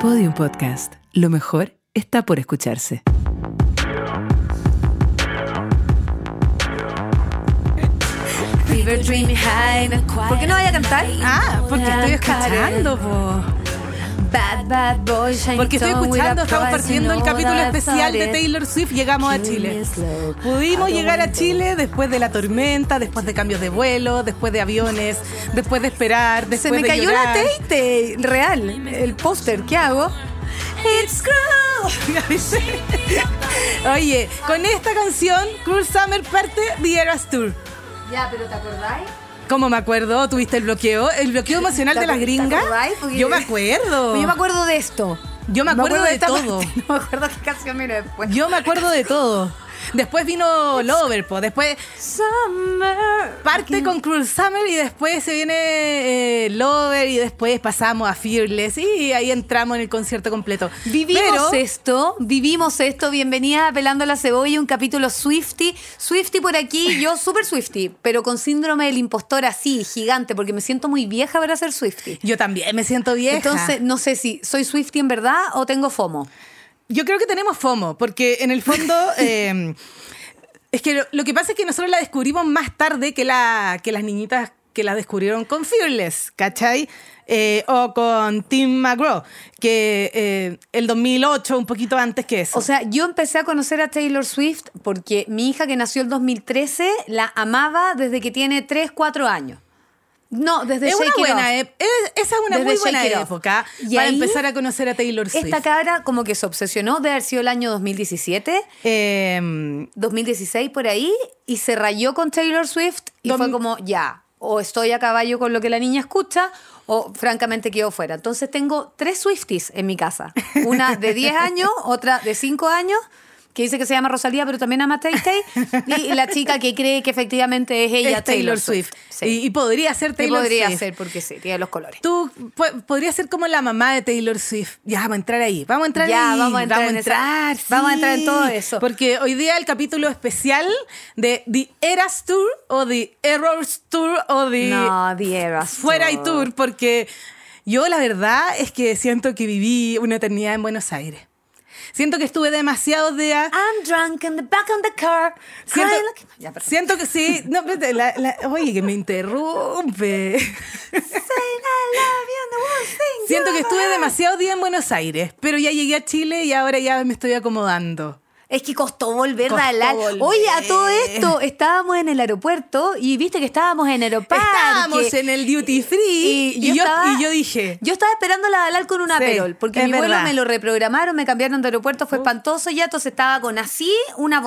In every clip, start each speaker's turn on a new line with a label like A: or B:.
A: Podium Podcast. Lo mejor está por escucharse.
B: ¿Por qué no vaya a cantar?
C: Ah, porque estoy escuchando, po.
B: Bad, bad boy, shiny
C: Porque estoy escuchando, estamos partiendo el capítulo especial de. Taylor Swift. Llegamos a Chile. Pudimos llegar a Chile después de la tormenta, después de cambios de vuelo, después de aviones, después de esperar,
B: Se me
C: de
B: cayó
C: llorar.
B: la teite, real, el póster, ¿qué hago? It's cruel.
C: Oye, con esta canción, Cruel Summer parte The Eras Tour.
B: Ya, pero ¿te acordáis?
C: ¿Cómo me acuerdo? ¿Tuviste el bloqueo? ¿El bloqueo emocional
B: ¿Te
C: de las gringas? Yo me acuerdo.
B: Yo me acuerdo de esto.
C: Yo me acuerdo de todo.
B: parte, No me acuerdo qué canción viene después.
C: Yo me acuerdo de todo. Después vino Lover, po. Después
B: Summer.
C: parte con Cruel Summer y después se viene eh, Lover y después pasamos a Fearless y ahí entramos en el concierto completo.
B: Vivimos
C: Pero,
B: esto, vivimos esto. Bienvenida a Pelando la Cebolla, un capítulo Swifty. Swifty por aquí, yo súper Swifty, pero con síndrome del impostor así, gigante, porque me siento muy vieja para ser Swifty.
C: Yo también me siento vieja.
B: Entonces, no sé si soy Swifty en verdad o tengo FOMO.
C: Yo creo que tenemos FOMO, porque en el fondo. eh, es que lo, lo que pasa es que nosotros la descubrimos más tarde que, la, que las niñitas que la descubrieron con Fearless, ¿cachai? Eh, o con Tim McGraw, que eh, el 2008, un poquito antes que eso.
B: O sea, yo empecé a conocer a Taylor Swift porque mi hija que nació el 2013 la amaba desde que tiene 3, 4 años. No, desde
C: es una
B: It
C: buena
B: Off.
C: es- esa es una
B: Desde
C: muy buena época
B: Y
C: para
B: ahí,
C: empezar a conocer a Taylor Swift.
B: Esta cabra como que se obsesionó de haber sido el año 2017,
C: Eh,
B: 2016 por ahí, y se rayó con Taylor Swift y fue como, ya, o estoy a caballo con lo que la niña escucha, o francamente quedo fuera. Entonces tengo tres Swifties en mi casa. Una de 10 años, otra de 5 años, que dice que se llama Rosalía, pero también ama Tay Tay, y la chica que cree que efectivamente es ella,
C: es Taylor, Swift.
B: Sí.
C: Y, y podría ser Taylor
B: podría
C: Swift.
B: ser, porque sí, tiene los colores.
C: Tú pu- podrías ser como la mamá de Taylor Swift. Ya, vamos a entrar ahí. Vamos a entrar
B: Ya,
C: ahí.
B: vamos a entrar en esa-
C: entrar,
B: vamos a entrar en todo eso.
C: Porque hoy día el capítulo especial de The Eras Tour o The Errors Tour o The
B: No, The Eras
C: Fuera y.
B: Tour.
C: Porque yo la verdad es que siento que viví una eternidad en Buenos Aires. Siento que estuve demasiados días.
B: I'm drunk in the back of the car.
C: Siento,
B: Ya,
C: siento que sí. No, espérate, la- la- oye, que me interrumpe.
B: Saying I love you and the worst thing
C: Siento que estuve demasiado días en Buenos Aires, pero ya llegué a Chile y ahora ya me estoy acomodando.
B: Es que costó volver,
C: Costó
B: Dalal.
C: volver.
B: Oye, a todo esto, estábamos en el aeropuerto y viste que estábamos en Aeroparque.
C: Estábamos en el duty free y, yo,
B: estaba-
C: y yo dije,
B: Yo estaba esperando a la Dalal con un
C: Sí,
B: porque mi vuelo
C: verdad.
B: me lo reprogramaron, me cambiaron de aeropuerto, fue espantoso ya, entonces estaba con así una,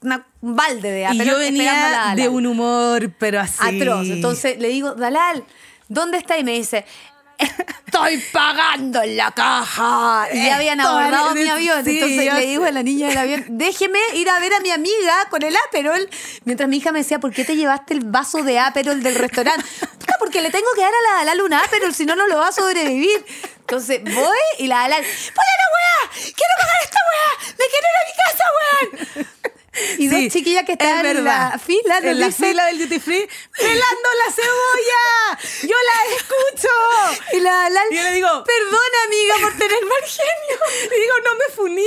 B: una- un balde de
C: y
B: Aperol
C: yo
B: a la
C: venía de un humor, pero así.
B: atroz. Entonces le digo, Dalal, ¿dónde está? Y me dice, estoy pagando en la caja. Y ya habían abordado mi avión.
C: sí,
B: Entonces
C: yo
B: le digo a la niña del avión, déjeme ir a ver a mi amiga con el Aperol. Mientras mi hija me decía, ¿por qué te llevaste el vaso de Aperol del restaurante? "Puta, Porque le tengo que dar a la Dalal un Aperol, si no, no lo va a sobrevivir. Entonces voy y la Dalal, ¡Ponle la weá! ¡Quiero pagar esta weá! ¡Me quiero ir a mi casa, weón! Y
C: Sí,
B: dos chiquillas que
C: es
B: estaban en la fila
C: en la
B: dicen,
C: fila del duty free, pelando la cebolla. Yo la escucho.
B: Y la Dalal,
C: Y yo le digo,
B: perdona amiga por tener mal genio.
C: Le digo, no me funí.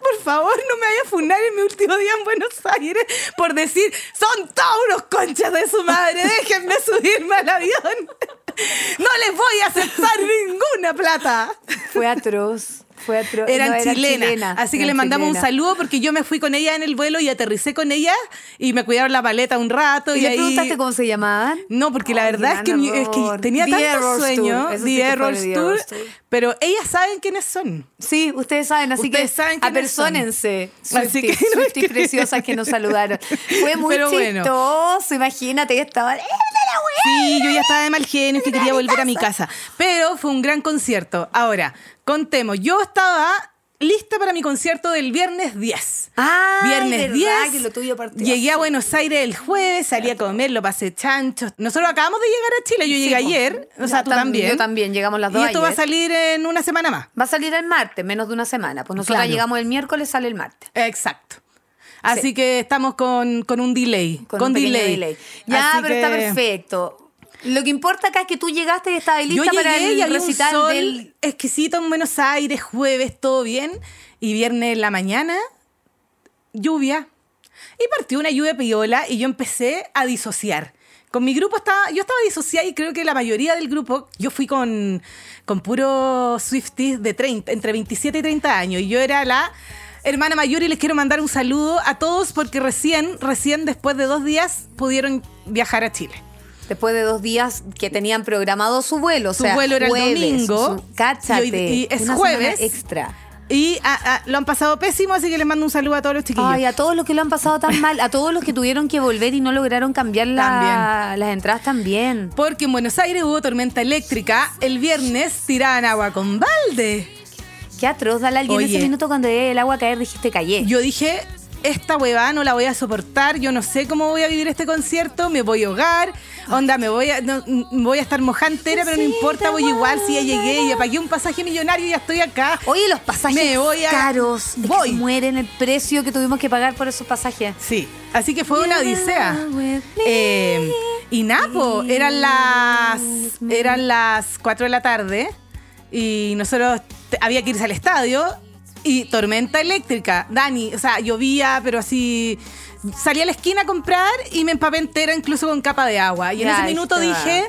C: Por favor, no me vaya a funar en mi último día en Buenos Aires por decir, son todos unos conchas de su madre, déjenme subirme al avión. No les voy a aceptar ninguna plata.
B: Fue atroz, fue.
C: Eran
B: No, era
C: chilenas.
B: chilena,
C: así que
B: eran
C: le mandamos un saludo porque yo me fui con ella en el vuelo y aterricé con ella y me cuidaron la paleta un rato.
B: ¿Y
C: Y,
B: le
C: ahí...
B: preguntaste cómo se llamaban?
C: No, porque la verdad es que, es tenía tanto sueño, The Errors Tour. Pero ellas saben quiénes son.
B: Sí, ustedes saben, así
C: Ustedes
B: que
C: saben son.
B: apersónense.
C: Así
B: Swifties,
C: que no
B: Swifties
C: es que-
B: preciosas que nos saludaron. Fue muy
C: Pero bueno.
B: chistoso, imagínate que estaban... ¡Eh!
C: Sí, yo ya estaba de mal genio que quería volver a mi casa. Pero fue un gran concierto. Ahora, contemos. Yo estaba lista para mi concierto del viernes 10.
B: Ay,
C: viernes
B: verdad
C: 10.
B: que lo tuyo partió
C: llegué a. Buenos Aires el jueves, salí a comer, lo pasé chancho. Nosotros acabamos de llegar a Chile. Yo
B: Sí,
C: llegué ayer. O sea,
B: Yo
C: tú
B: tam-
C: también.
B: Yo también, llegamos las dos
C: Y esto va a salir en una semana más.
B: Va a salir el martes, menos de una semana. Pues nosotros
C: Claro.
B: llegamos el miércoles, sale el martes.
C: Exacto. Así
B: Sí.
C: que estamos con, con un delay. Con,
B: un pequeño
C: delay.
B: Ya,
C: Así
B: pero está perfecto. Lo que importa acá es que tú llegaste y estabas
C: Yo
B: lista para
C: llegué y
B: el
C: había un
B: recital
C: sol
B: del...
C: exquisito en Buenos Aires, jueves, todo bien. Y viernes en la mañana, lluvia. Y partió una lluvia piola y yo empecé a disociar. Con mi grupo estaba, yo estaba disociada y creo que la mayoría del grupo, yo fui con, con puros Swifties de 30, entre 27 y 30 años. Y yo era la hermana mayor y les quiero mandar un saludo a todos porque recién, recién después de dos días pudieron viajar a Chile.
B: Después de dos días que tenían programado su vuelo. o
C: Su vuelo era el domingo,
B: su- cáchate.
C: y hoy- y es
B: una
C: jueves.
B: extra.
C: Y ah, ah, lo han pasado pésimo, así que les mando un saludo a todos los chiquillos.
B: Ay, a todos los que lo han pasado tan mal, a todos los que tuvieron que volver y no lograron cambiar la- las entradas también.
C: Porque en Buenos Aires hubo tormenta eléctrica. El viernes tiraban agua con balde.
B: Qué atroz, Dalal. Y en ese minuto cuando el agua caer dijiste callé.
C: Yo dije, esta huevada no la voy a soportar. Yo no sé cómo voy a vivir este concierto. Me voy a ahogar. Onda, me voy a, no, mm, voy a estar mojada entera, pero no importa, voy igual. Si ya llegué y ya pagué un pasaje millonario y ya estoy acá.
B: Oye, los pasajes
C: Me voy a-
B: caros.
C: Voy.
B: mueren el precio que tuvimos que pagar por esos pasajes.
C: Sí, así que fue una odisea. Eh, y Napo, eran las eran las 4 de la tarde y nosotros había que irse al estadio y tormenta eléctrica. Dani, o sea, llovía, pero así salí a la esquina a comprar y me empapé entera incluso con capa de agua. Y en
B: Ya,
C: ese minuto dije,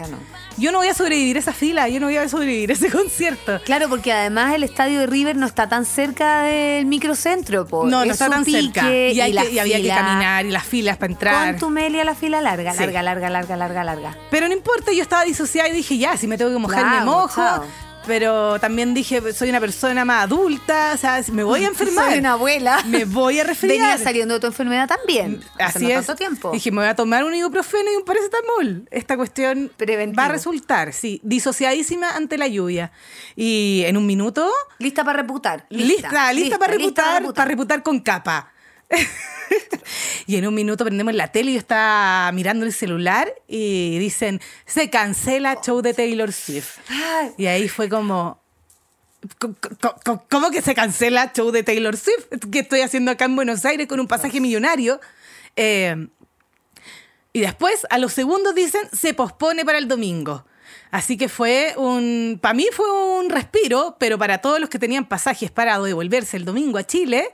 C: yo no voy a sobrevivir esa fila, yo no voy a sobrevivir ese concierto.
B: Claro, porque además el estadio de River no está tan cerca del microcentro. Po.
C: No, no
B: Es
C: está tan cerca. Y, hay
B: la
C: que- y había que caminar y las filas para entrar.
B: Con tu melia la fila larga,
C: Sí.
B: larga, larga, larga, larga, larga.
C: Pero no importa, yo estaba disociada y dije, ya, si me tengo que mojar, me mojo.
B: chao.
C: Pero también dije, soy una persona más adulta, o sea, me voy a enfermar.
B: Soy una abuela.
C: Me voy a resfriar.
B: Venía saliendo de tu enfermedad también. hace
C: Así
B: no
C: es.
B: tanto tiempo.
C: Dije, me voy a tomar un ibuprofeno y un paracetamol. Esta cuestión
B: Preventivo.
C: va a resultar, sí, disociadísima ante la lluvia. Y en un minuto,
B: lista para reputar.
C: lista, lista, para
B: lista
C: reputar, para reputar con capa. y en un minuto prendemos la tele y yo estaba mirando el celular y dicen, se cancela show de Taylor Swift. Y ahí fue como, co- co- co- ¿cómo que se cancela show de Taylor Swift? ¿Qué estoy haciendo acá en Buenos Aires con un pasaje millonario? Eh, y después, a los segundos dicen, se pospone para el domingo. Así que fue un, para mí fue un respiro, pero para todos los que tenían pasajes parados de volverse el domingo a Chile,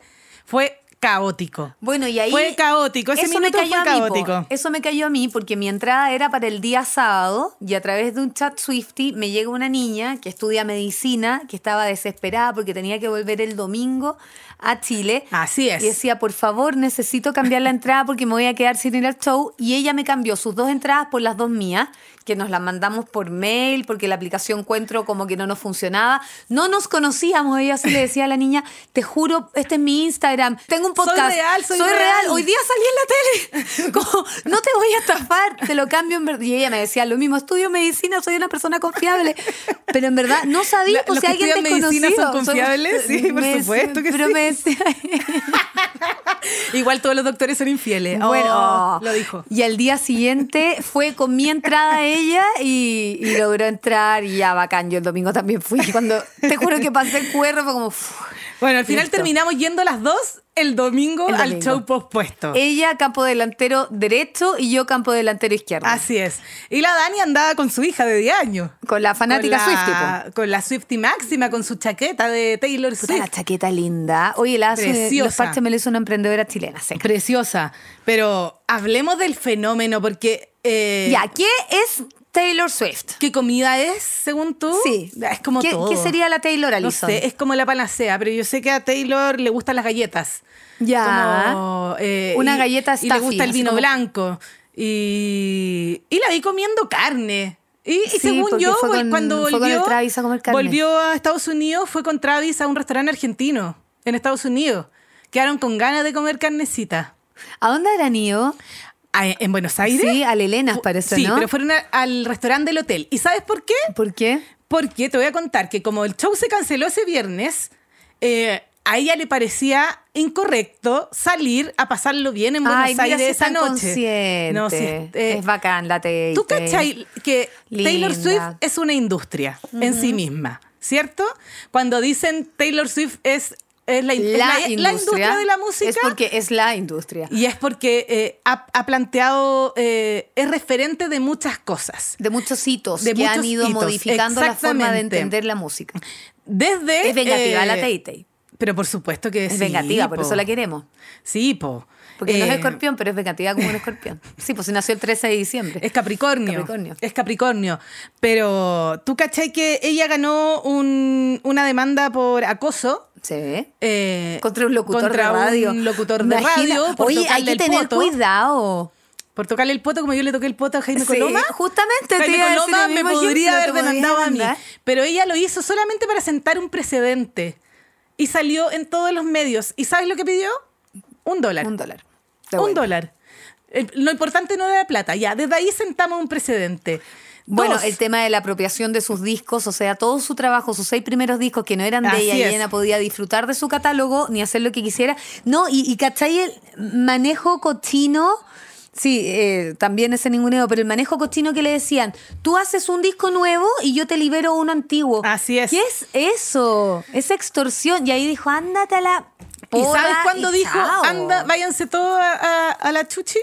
C: fue caótico.
B: Bueno, y ahí.
C: Fue caótico, ese
B: eso me
C: minuto
B: cayó
C: fue
B: a mí, po.
C: caótico.
B: Eso me cayó a mí porque mi entrada era para el día sábado y a través de un chat Swifty me llega una niña que estudia medicina que estaba desesperada porque tenía que volver el domingo a Chile.
C: Así es.
B: Y decía, por favor, necesito cambiar la entrada porque me voy a quedar sin ir al show. Y ella me cambió sus dos entradas por las dos mías, que nos las mandamos por mail porque la aplicación Encuentro como que no nos funcionaba. No nos conocíamos. Ella así le decía a la niña, te juro, este es mi Instagram. Tengo un podcast.
C: real, soy
B: real.
C: real.
B: Hoy día salí en la tele. Como, no te voy a estafar, te lo cambio en verdad. Y ella me decía lo mismo, estudio medicina, soy una persona confiable. Pero en verdad no sabía, pues si
C: que
B: alguien
C: medicina son confiables, sí, por supuesto que
B: pero
C: sí.
B: me decía...
C: Igual todos los doctores son infieles. Oh,
B: Bueno,
C: lo dijo.
B: Y al día siguiente fue con mi entrada ella y, y logró entrar y ya bacán. Yo el domingo también fui. Cuando te juro que pasé el QR fue como.
C: Bueno, al final
B: Listo.
C: terminamos yendo las dos el domingo,
B: El
C: al show pospuesto.
B: Ella campo delantero derecho y yo campo delantero izquierdo.
C: Así es. Y la Dani andaba con su hija de 10 años.
B: Con la fanática
C: con la,
B: Swiftie, po.
C: Con la Swiftie máxima, con su chaqueta de Taylor
B: Puta,
C: Swift.
B: la chaqueta linda. Oye, la
C: Preciosa.
B: los parches me lo hizo una emprendedora chilena. seca.
C: Preciosa. Pero hablemos del fenómeno, porque. eh,
B: Ya, ¿qué es Taylor Swift?
C: ¿Qué comida es, según tú?
B: Sí.
C: Es como
B: ¿Qué,
C: todo.
B: qué sería la Taylor
C: No sé, es como la panacea, pero yo sé que a Taylor le gustan las galletas.
B: Ya.
C: Como, eh,
B: Una
C: y-
B: galleta
C: Y le gusta el vino
B: como-
C: blanco. Y, y la vi comiendo carne. Y, y
B: Sí,
C: según yo,
B: con-
C: cuando volvió,
B: a comer carne.
C: volvió a Estados Unidos, fue con Travis a un restaurante argentino en Estados Unidos. Quedaron con ganas de comer carnecita.
B: ¿A dónde eran ido?
C: Ah, ¿En Buenos Aires?
B: Sí, a Lelenas parece,
C: Sí,
B: ¿no?
C: pero fueron a- al restaurante del hotel. ¿Y sabes por qué?
B: ¿Por qué?
C: Porque te voy a contar que como el show se canceló ese viernes, eh, a ella le parecía incorrecto salir a pasarlo bien en Buenos
B: Ay, mira
C: Aires
B: si
C: esa noche. No, sí, eh,
B: es bacán la Tate.
C: ¿Tú cachai que Taylor. Swift es una industria en sí misma, ¿cierto? Cuando dicen Taylor Swift es es la, in- es la- la industria de la música.
B: Es porque es la industria.
C: Y es porque eh, ha, ha planteado, eh, es referente de muchas cosas.
B: De muchos hitos
C: De
B: que han
C: muchos
B: ido
C: hitos,
B: modificando la forma de entender la música.
C: Desde.
B: Es vengativa
C: eh,
B: la Tay
C: Pero por supuesto que
B: Es
C: sí.
B: vengativa, por
C: po.
B: eso la queremos.
C: Sí, po.
B: Porque no es
C: Eh,
B: escorpión, pero es vengativa como un escorpión. Sí, pues si nació el 13 de diciembre.
C: Es Capricornio.
B: Capricornio.
C: Es Capricornio. Pero tú cachai que ella ganó un- una demanda por acoso.
B: Se ve.
C: eh,
B: Contra un locutor
C: contra
B: de radio.
C: un locutor de
B: Imagina-
C: radio. por
B: Oye, hay que
C: el
B: tener
C: poto,
B: cuidado.
C: Por tocarle el poto, como yo le toqué el poto a Jaime
B: Sí,
C: Coloma.
B: justamente te
C: Jaime Coloma me podría haber demandado a mí. Pero ella lo hizo solamente para sentar un precedente. Y salió en todos los medios. ¿Y sabes lo que pidió? Un dólar.
B: Un dólar.
C: Un dólar. Lo importante no era la plata. Ya, desde ahí sentamos un precedente.
B: Bueno, el tema de la apropiación de sus discos, o sea, todo su trabajo, sus seis primeros discos que no eran de ella y ella podía disfrutar de su catálogo ni hacer lo que quisiera. No, y, y ¿cachai? El manejo cochino. Sí, eh, también ese ninguneo, pero el manejo cochino que le decían, tú haces un disco nuevo y yo te libero uno antiguo.
C: Así es.
B: ¿Qué es eso? Es extorsión. Y ahí dijo, ándate a la...
C: ¿Y sabes cuándo
B: y
C: dijo,
B: chao".
C: anda, váyanse todos a, a- a la chuchi?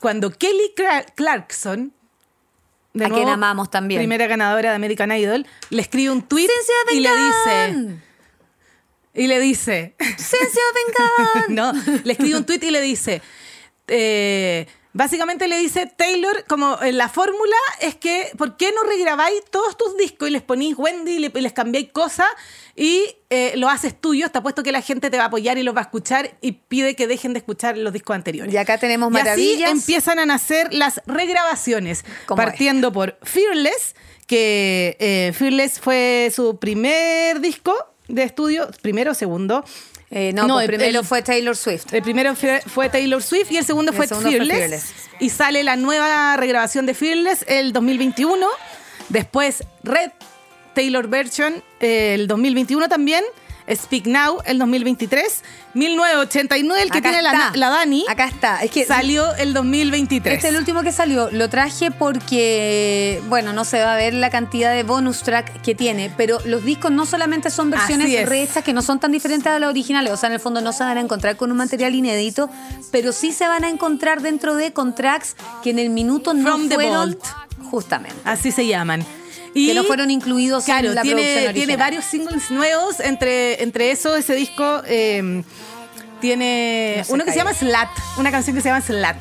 C: Cuando Kelly Cla- Clarkson, de
B: A
C: nuevo,
B: quien amamos también.
C: primera ganadora de American Idol, le escribe un tweet y le dice, y le dice,
B: Ciencia Vengan.
C: no, le escribe un tweet y le dice, eh, básicamente le dice, Taylor, como eh, la fórmula es que, ¿por qué no regrabáis todos tus discos y les ponís Wendy y, le- y les cambiáis cosas y eh, lo haces tuyo? Te apuesto que la gente te va a apoyar y los va a escuchar y pide que dejen de escuchar los discos anteriores.
B: Y acá tenemos
C: Y así
B: maravillas.
C: empiezan a nacer las regrabaciones, partiendo por Fearless, que eh, Fearless fue su primer disco de estudio, primero o segundo.
B: Eh, no, pues
C: el-
B: primero fue Taylor Swift.
C: el primero fue, fue Taylor Swift y el segundo,
B: El
C: fue,
B: segundo fue
C: Fearless,
B: Fearless.
C: Y sale la nueva regrabación de Fearless el 2021. Después Red Taylor Version el 2021 también. Speak Now el 2023. 1989, el que
B: Acá
C: tiene la,
B: está.
C: la Dani.
B: Acá está. Es que
C: Salió el 2023.
B: Este es el último que salió. Lo traje porque, bueno, no se va a ver la cantidad de bonus track que tiene, pero los discos no solamente son versiones rehechas que no son tan diferentes a las originales, o sea, en el fondo no se van a encontrar con un material inédito, pero sí se van a encontrar dentro de con tracks que en el minuto no
C: From the
B: fueron
C: vault.
B: justamente.
C: Así se llaman. Y
B: que no fueron incluidos
C: Claro,
B: en la producción
C: tiene,
B: original.
C: tiene varios singles nuevos. Entre, entre eso, ese disco eh, tiene
B: No
C: uno que se llama Slat, una canción que se llama Slat,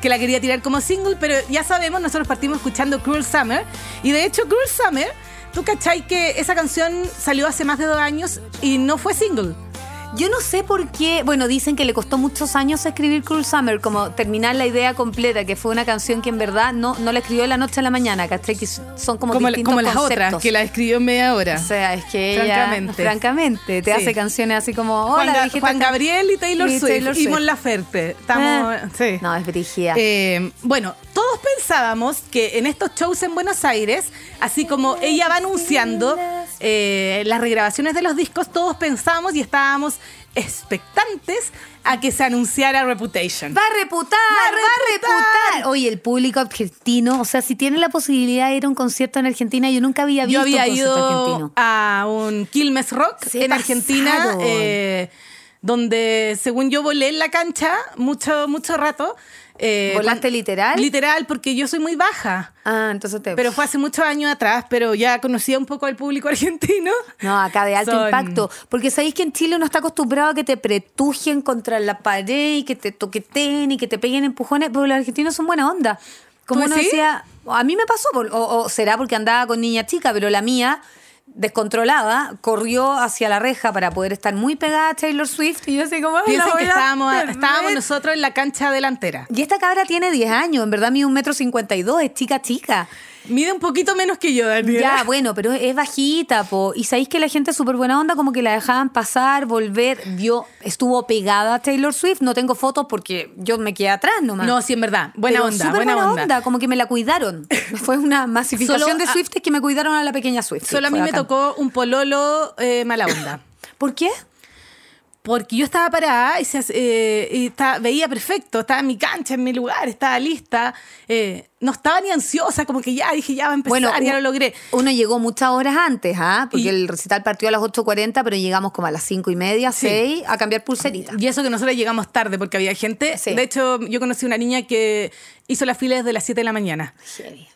C: que la quería tirar como single, pero ya sabemos, nosotros partimos escuchando Cruel Summer. Y de hecho, Cruel Summer, tú cachai que esa canción salió hace más de dos años y no fue single.
B: Yo no sé por qué, bueno, dicen que le costó muchos años escribir Cruel Summer, como terminar la idea completa, que fue una canción que en verdad no, no la escribió de la noche a la mañana, ¿cachai? Que son como,
C: Como,
B: distintos
C: como las
B: conceptos.
C: otras, que la escribió en media hora.
B: O sea, es que ella,
C: Francamente.
B: francamente, te
C: Sí.
B: hace canciones así como,
C: Juan,
B: hola,
C: Ga- Juan Gabriel y Taylor
B: y
C: Swift.
B: Taylor
C: Y
B: Swift.
C: Mon Laferte. Estamos,
B: Ah.
C: sí.
B: No, es brígida.
C: Eh, bueno, todos pensábamos que en estos shows en Buenos Aires, así como ella va anunciando eh, las regrabaciones de los discos, todos pensábamos y estábamos expectantes a que se anunciara Reputation.
B: Va a reputar,
C: Va a
B: va a reputar. Oye, el público argentino, o sea, si tiene la posibilidad de ir a un concierto en Argentina, yo nunca había visto
C: Yo había
B: un concierto
C: ido
B: argentino.
C: a un Quilmes Rock
B: Se
C: en Argentina, eh, donde según yo volé en la cancha mucho, mucho rato. Eh,
B: ¿Volaste literal?
C: Literal, porque yo soy muy baja.
B: Ah, entonces te...
C: Pero fue hace muchos años atrás, pero ya conocía un poco al público argentino.
B: No, acá de alto
C: Son-
B: impacto. Porque sabéis que en Chile uno está acostumbrado a que te pretujen contra la pared y que te toqueten y que te peguen empujones, pero los argentinos son buena onda. Como
C: ¿Tú
B: uno
C: sí?
B: decía, a mí me pasó, o será porque andaba con niña chica, pero la mía, descontrolada, corrió hacia la reja para poder estar muy pegada a Taylor Swift y yo así como... "Ay, la
C: Piensen que estábamos,
B: perder".
C: estábamos nosotros en la cancha delantera.
B: Y esta cabra tiene 10 años, en verdad mide un metro cincuenta y dos, es chica chica.
C: Mide un poquito menos que yo, Daniela.
B: Ya, bueno, pero es bajita, po. Y sabéis que la gente es súper buena onda, como que la dejaban pasar, volver. Vio, estuvo pegada a Taylor Swift. No tengo fotos porque yo me quedé atrás nomás.
C: No, sí, en verdad. Buena
B: Pero
C: onda,
B: súper
C: buena, onda.
B: como que me la cuidaron. Fue una masificación
C: Solo
B: de
C: a-
B: Swift que me cuidaron a la pequeña Swift.
C: Solo a mí me tocó un pololo eh, mala onda.
B: ¿Por qué?
C: Porque yo estaba parada y, se eh, y estaba- veía perfecto, estaba en mi cancha, en mi lugar, estaba lista. eh, no estaba ni ansiosa, como que ya dije, ya va a empezar,
B: Bueno,
C: ya lo logré.
B: Uno llegó muchas horas antes, ¿ah? Porque
C: Y-
B: el recital partió a las 8.40, pero llegamos como a las 5 y media,
C: Sí.
B: 6, a cambiar pulserita.
C: Y eso que nosotros llegamos tarde porque había gente.
B: Sí.
C: De hecho, yo conocí una niña que hizo las filas desde las 7 de la mañana.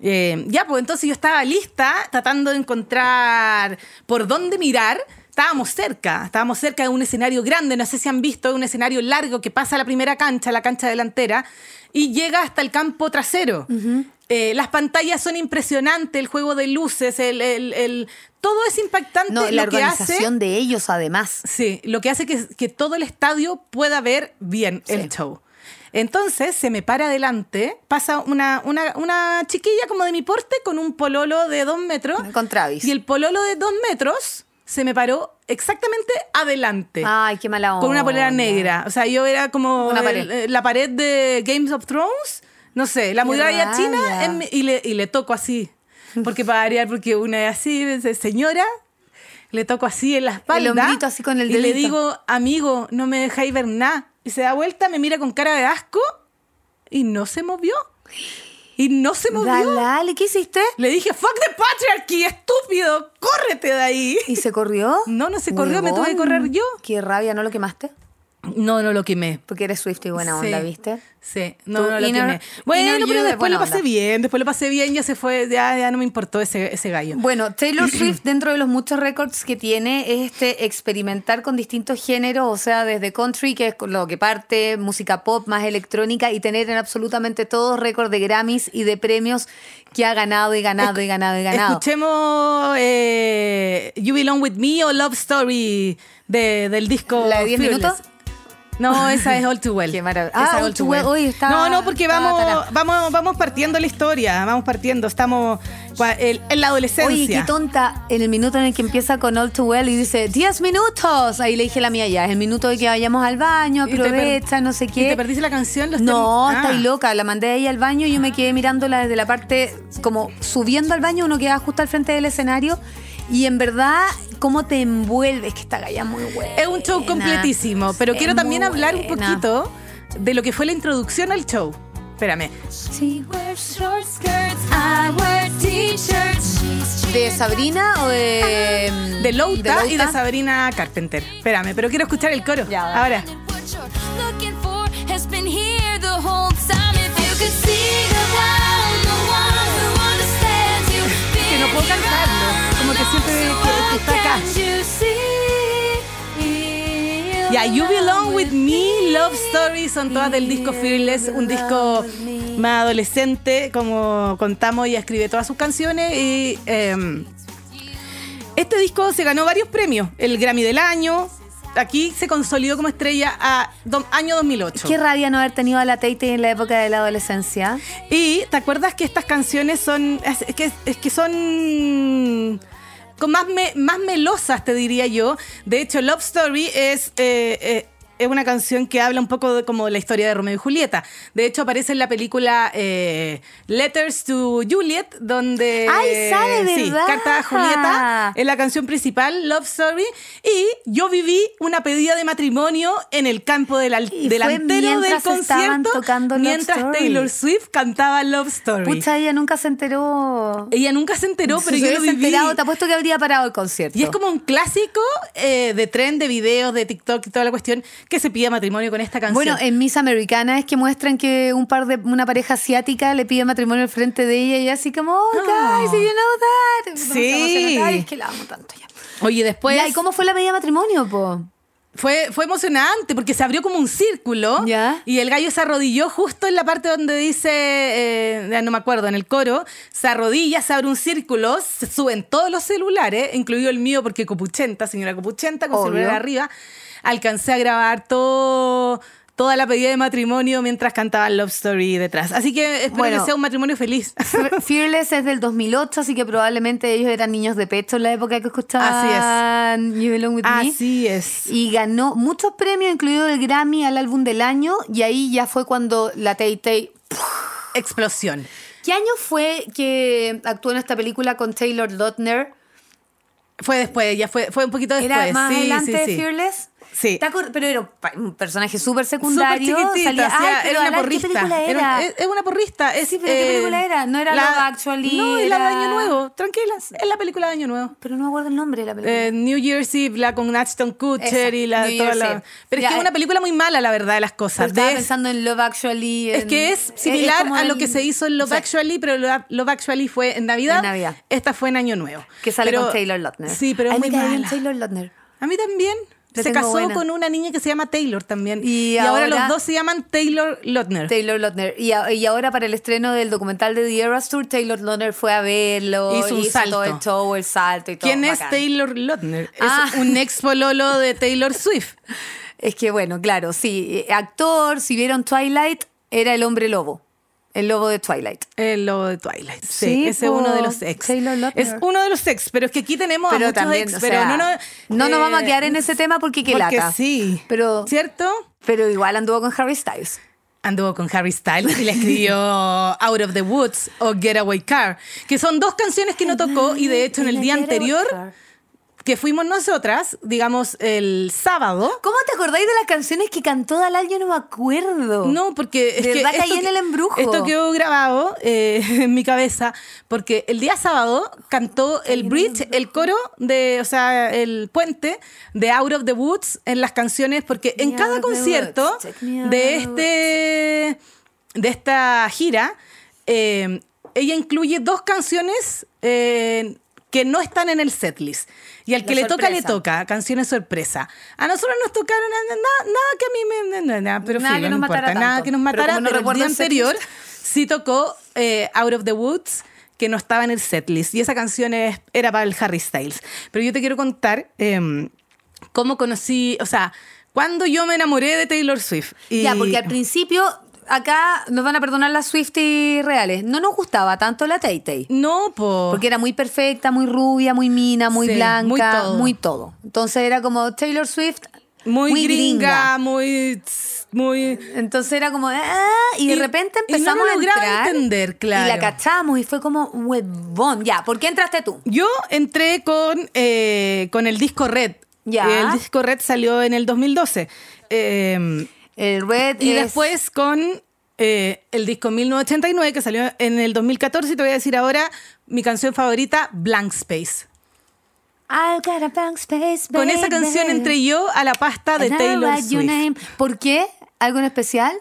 C: Eh, ya, pues entonces yo estaba lista, tratando de encontrar por dónde mirar. Estábamos cerca, estábamos cerca de un escenario grande, no sé si han visto, un escenario largo que pasa a la primera cancha, la cancha delantera, y llega hasta el campo trasero. Eh, las pantallas son impresionantes, el juego de luces, el, el- el- todo es impactante.
B: No, la
C: que hace,
B: organización de ellos, además.
C: Sí, lo que hace que, que todo el estadio pueda ver bien
B: Sí.
C: el show. Entonces se me para adelante, pasa una, una, una chiquilla como de mi porte con un pololo de dos metros.
B: Con Travis.
C: Y el pololo de dos metros se me paró exactamente adelante.
B: Ay, qué mala onda.
C: con una polera negra. O sea, yo era como el- eh, la pared de Games of Thrones. No sé, la muralla china en y, le, y le toco así. Porque para variar, porque una es así, señora, le toco así en la espalda.
B: hombrito así con el
C: Y le
B: dedito.
C: digo, amigo, no me dejáis ver nada. Y se da vuelta, me mira con cara de asco y no se movió. Y no se movió.
B: Dale, ¿qué hiciste?
C: Le dije, fuck the patriarchy, estúpido, córrete de ahí.
B: ¿Y se corrió?
C: No, no se corrió, me tuve que correr yo.
B: Qué rabia, ¿no lo quemaste?
C: No, no lo quemé.
B: Porque eres Swift y buena onda,
C: Sí.
B: ¿viste?
C: Sí, no, lo quemé. Bueno, pero
B: de
C: después lo pasé
B: onda.
C: bien, después lo pasé bien, ya se fue, ya, ya no me importó ese, ese gallo.
B: Bueno, Taylor Swift, dentro de los muchos récords que tiene, es este experimentar con distintos géneros, o sea, desde country, que es lo que parte, música pop más electrónica, y tener en absolutamente todos récords de Grammys y de premios que ha ganado y ganado y ganado y ganado.
C: Escuchemos eh, You Belong With Me o Love Story de- del disco
B: ¿La de 10
C: Fearless.
B: minutos?
C: No, esa es All Too Well.
B: Qué maravilla. Ah, All Too Well. Uy, está-
C: no, no, porque
B: está
C: vamos,
B: tará.
C: vamos, vamos partiendo la historia, vamos partiendo. Estamos en la adolescencia.
B: Oye, qué tonta, en el minuto en el que empieza con All Too Well y dice 10 minutos. Ahí le dije a la mía ya, es el minuto de que vayamos al baño,
C: Y
B: aprovecha, no sé
C: ¿Y
B: qué.
C: te perdiste la canción? Los
B: No, está
C: Ah.
B: loca. La mandé ahí al baño y yo me quedé mirándola desde la parte, como subiendo al baño, uno queda justo al frente del escenario. Y en verdad, cómo te envuelve, es que esta galla muy buena.
C: Es un show completísimo, pero
B: Es
C: quiero también hablar un poquito de lo que fue la introducción al show. Espérame.
B: ¿De Sabrina o de. mm,
C: De Louta, y de? Sabrina Carpenter. Espérame, pero quiero escuchar el coro.
B: Ya.
C: Ahora.
D: You.
C: Que no puedo cantarlo. Como que siempre que, que está acá.
D: Can you
C: Belong With Me, Love Story, son todas del disco Fearless, un disco más adolescente, como contamos, ella escribe todas sus canciones y em, este disco se ganó varios premios, el Grammy del año, aquí se consolidó como estrella a do- año 2008.
B: Qué rabia no haber tenido a la Tate en la época de la adolescencia.
C: Y te acuerdas que estas canciones son. Es que, es que son. Con más, más melosas, te diría yo. De hecho, Love Story es. eh, eh, es una canción que habla un poco de como la historia de Romeo y Julieta. De hecho, aparece en la película eh, Letters to Juliet, donde...
B: ¡Ay, sale,
C: Sí,
B: verdad!
C: Carta a Julieta, es la canción principal, Love Story. Y yo viví una pedida de matrimonio en el campo del delantero del concierto,
B: tocando
C: mientras. Taylor Swift cantaba Love Story.
B: Pucha, ella nunca se enteró.
C: Ella nunca se enteró, pero
B: Si
C: yo lo viví.
B: enterado, te apuesto que habría parado el concierto.
C: Y es como un clásico eh, de tren, de videos, de TikTok y toda la cuestión que se pide matrimonio con esta canción.
B: Bueno, en Miss Americana es que muestran que un par de una pareja asiática le pide matrimonio al frente de ella y así como, oh, guys, did you know that?
C: Sí.
B: Ay, es que la amo tanto ya.
C: Oye, después
B: Ya, ¿Y cómo fue la pedida de matrimonio, po?
C: fue, fue emocionante porque se abrió como un círculo
B: Ya.
C: y el gallo se arrodilló justo en la parte donde dice, eh, no me acuerdo, en el coro, se arrodilla, se abre un círculo, se suben todos los celulares, incluido el mío porque Copuchenta, señora Copuchenta, con
B: Obvio.
C: celular arriba, alcancé a grabar todo... Toda la pedida de matrimonio mientras cantaban Love Story detrás. Así que espero
B: Bueno.
C: que sea un matrimonio feliz.
B: Fearless es del 2008, así que probablemente ellos eran niños de pecho en la época que escuchaban You Belong With Me.
C: Así es.
B: Y ganó muchos premios, incluido el Grammy al álbum del año, y ahí ya fue cuando la Tay Tay...
C: Explosión.
B: ¿Qué año fue que actuó en esta película con Taylor Lautner?
C: Fue después, ya fue, fue un poquito después.
B: ¿Era más
C: sí,
B: adelante
C: sí,
B: de
C: sí.
B: Fearless?
C: Sí.
B: ¿Te acuer- Pero era un personaje súper secundario.
C: Súper chiquitita,
B: salía-
C: era una
B: Alan, ¿qué
C: porrista.
B: película
C: Era
B: era?
C: un- es, es una porrista. Es,
B: Sí, pero ¿qué película era? No era Love Actually,
C: No, es la de Año Nuevo. Tranquilas, es la película de Año Nuevo.
B: Pero no me acuerdo el nombre de la película.
C: Eh, New Year's Eve, la con Ashton Kutcher
B: Esa,
C: y la, toda la-. Pero
B: Ya,
C: es que es
B: eh.
C: una película muy mala, la verdad, de las cosas.
B: estaba
C: De-
B: pensando en Love Actually.
C: es
B: en-
C: que es similar
B: como
C: a lo
B: el-
C: que se hizo en Love
B: Sí.
C: Actually, pero Love, Actually fue en Navidad.
B: En Navidad.
C: Esta fue en Año Nuevo.
B: Que sale
C: Pero-
B: con Taylor Lautner.
C: Sí, pero es muy mala.
B: Taylor Lautner.
C: A mí también. Se casó
B: buena.
C: con una niña que se llama Taylor también.
B: Y
C: Y, ahora,
B: ahora-
C: los dos se llaman Taylor Lautner.
B: Taylor Lautner. Y, a- y ahora para el estreno del documental de The Eras Tour, Taylor Lautner fue a verlo.
C: Hizo un salto.
B: todo el show, el salto y todo.
C: ¿Quién es. Taylor Lautner?
B: Ah.
C: Es un ex pololo de Taylor Swift.
B: Es que bueno, claro, sí. eh, Actor, si vieron Twilight, era el hombre lobo. El lobo de Twilight.
C: El lobo de Twilight. Sí,
B: Sí,
C: ese es uno de los ex. Es uno de los ex, pero es que aquí tenemos a
B: Pero
C: muchos
B: también,
C: ex,
B: o
C: pero
B: sea,
C: no, no,
B: no nos
C: eh,
B: vamos a quedar en ese tema porque qué lata.
C: sí.
B: Pero,
C: ¿Cierto?
B: pero igual anduvo con Harry Styles.
C: Anduvo con Harry Styles y le escribió Out of the Woods o Getaway Car, que son dos canciones que no tocó y de hecho en el día anterior que fuimos nosotras, digamos el sábado,
B: ¿Cómo te acordáis de las canciones que cantó Dalal? Yo no me acuerdo.
C: No, porque es
B: De
C: que
B: verdad caí
C: esto
B: en
C: que-
B: el embrujo.
C: Esto quedó grabado eh, en mi cabeza porque el día sábado cantó el bridge, el coro de, o sea, el puente de Out of the Woods en las canciones porque en cada concierto de este de esta gira eh, ella incluye dos canciones eh, que no están en el setlist. Y al
B: La
C: que le toca, le toca, canciones sorpresa. A nosotros nos tocaron nada, nada, nada que a mí me... Nada, pero
B: Nada
C: filo,
B: que nos
C: no importa, nada que nos
B: Pero
C: matara,
B: no
C: pero, el día anterior sí tocó eh, Out of the Woods, que no estaba en el setlist. Y esa canción es- era para el Harry Styles. Pero yo te quiero contar em, cómo conocí, o sea, cuando yo me enamoré de Taylor Swift. Y-
B: Ya, porque al principio, acá nos van a perdonar las Swifties reales. No nos gustaba tanto la Tay Tay.
C: No, po.
B: Porque era muy perfecta, muy rubia, muy mina, muy
C: Sí,
B: blanca,
C: muy todo.
B: muy todo. Entonces era como Taylor Swift,
C: muy, gringa, muy... muy
B: Entonces era como, ah, y de
C: Y-
B: repente
C: y no
B: empezamos a entrar.
C: entender, claro.
B: Y la cachamos y fue como, huevón. Ya, ¿por qué entraste tú?
C: Yo entré con, eh, con el disco Red.
B: Ya.
C: El disco Red salió en el 2012. Eh,
B: El Red
C: y
B: es-
C: después con eh, el disco 1989 que salió en el 2014. Y te voy a decir ahora mi canción favorita, Blank Space.
B: I got a blank space,
C: Con esa
B: baby.
C: canción entré yo a la pasta de
B: And
C: Taylor Swift.
B: name. ¿Por qué? ¿Algo en especial?